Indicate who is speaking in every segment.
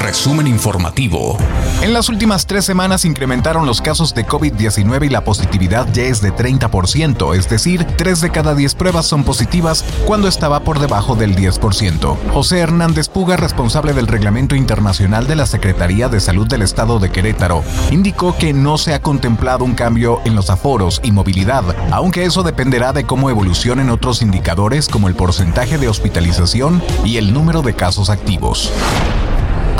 Speaker 1: Resumen informativo.
Speaker 2: En las últimas tres semanas incrementaron los casos de COVID-19 y la positividad ya es de 30%, es decir, 3 de cada 10 pruebas son positivas cuando estaba por debajo del 10%. José Hernández Puga, responsable del Reglamento Internacional de la Secretaría de Salud del Estado de Querétaro, indicó que no se ha contemplado un cambio en los aforos y movilidad, aunque eso dependerá de cómo evolucionen otros indicadores como el porcentaje de hospitalización y el número de casos activos.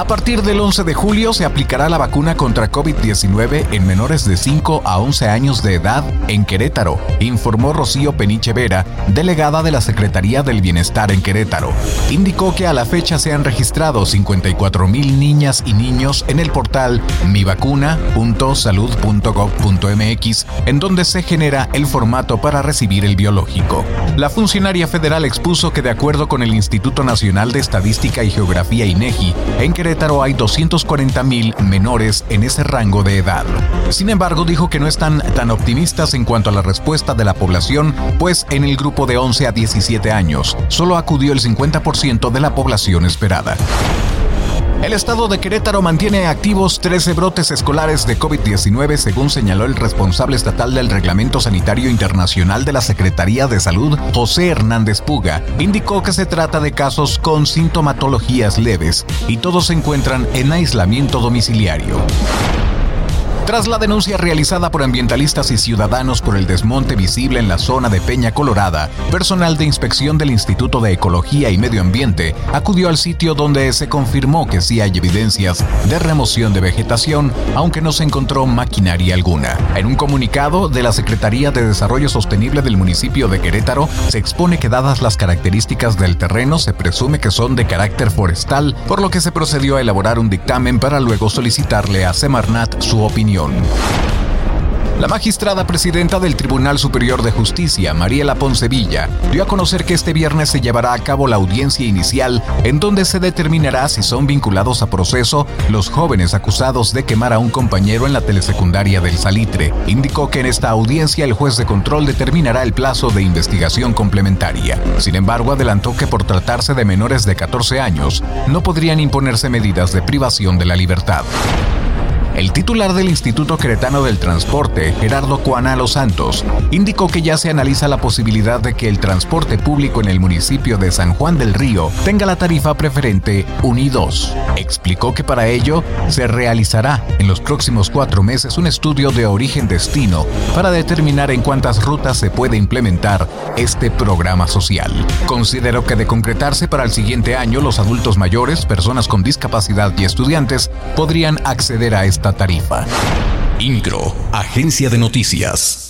Speaker 2: A partir del 11 de julio se aplicará la vacuna contra COVID-19 en menores de 5 a 11 años de edad en Querétaro, informó Rocío Peniche Vera, delegada de la Secretaría del Bienestar en Querétaro. Indicó que a la fecha se han registrado 54 mil niñas y niños en el portal mivacuna.salud.gov.mx, en donde se genera el formato para recibir el biológico. La funcionaria federal expuso que de acuerdo con el Instituto Nacional de Estadística y Geografía INEGI, en Querétaro hay 240 mil menores en ese rango de edad. Sin embargo, dijo que no están tan optimistas en cuanto a la respuesta de la población, pues en el grupo de 11 a 17 años solo acudió el 50% de la población esperada. El estado de Querétaro mantiene activos 13 brotes escolares de COVID-19, según señaló el responsable estatal del Reglamento Sanitario Internacional de la Secretaría de Salud, José Hernández Puga. Indicó que se trata de casos con sintomatologías leves y todos se encuentran en aislamiento domiciliario. Tras la denuncia realizada por ambientalistas y ciudadanos por el desmonte visible en la zona de Peña Colorada, personal de inspección del Instituto de Ecología y Medio Ambiente acudió al sitio donde se confirmó que sí hay evidencias de remoción de vegetación, aunque no se encontró maquinaria alguna. En un comunicado de la Secretaría de Desarrollo Sostenible del municipio de Querétaro, se expone que dadas las características del terreno, se presume que son de carácter forestal, por lo que se procedió a elaborar un dictamen para luego solicitarle a Semarnat su opinión. La magistrada presidenta del Tribunal Superior de Justicia, Mariela Poncevilla, dio a conocer que este viernes se llevará a cabo la audiencia inicial en donde se determinará si son vinculados a proceso los jóvenes acusados de quemar a un compañero en la telesecundaria del Salitre. Indicó que en esta audiencia el juez de control determinará el plazo de investigación complementaria. Sin embargo, adelantó que por tratarse de menores de 14 años, no podrían imponerse medidas de privación de la libertad. El titular del Instituto Cretano del Transporte, Gerardo Cuana Los Santos, indicó que ya se analiza la posibilidad de que el transporte público en el municipio de San Juan del Río tenga la tarifa preferente Unidos. Explicó que para ello se realizará en los próximos cuatro meses un estudio de origen-destino para determinar en cuántas rutas se puede implementar este programa social. Consideró que de concretarse para el siguiente año, los adultos mayores, personas con discapacidad y estudiantes podrían acceder a este tarifa.
Speaker 1: INCRO, Agencia de Noticias.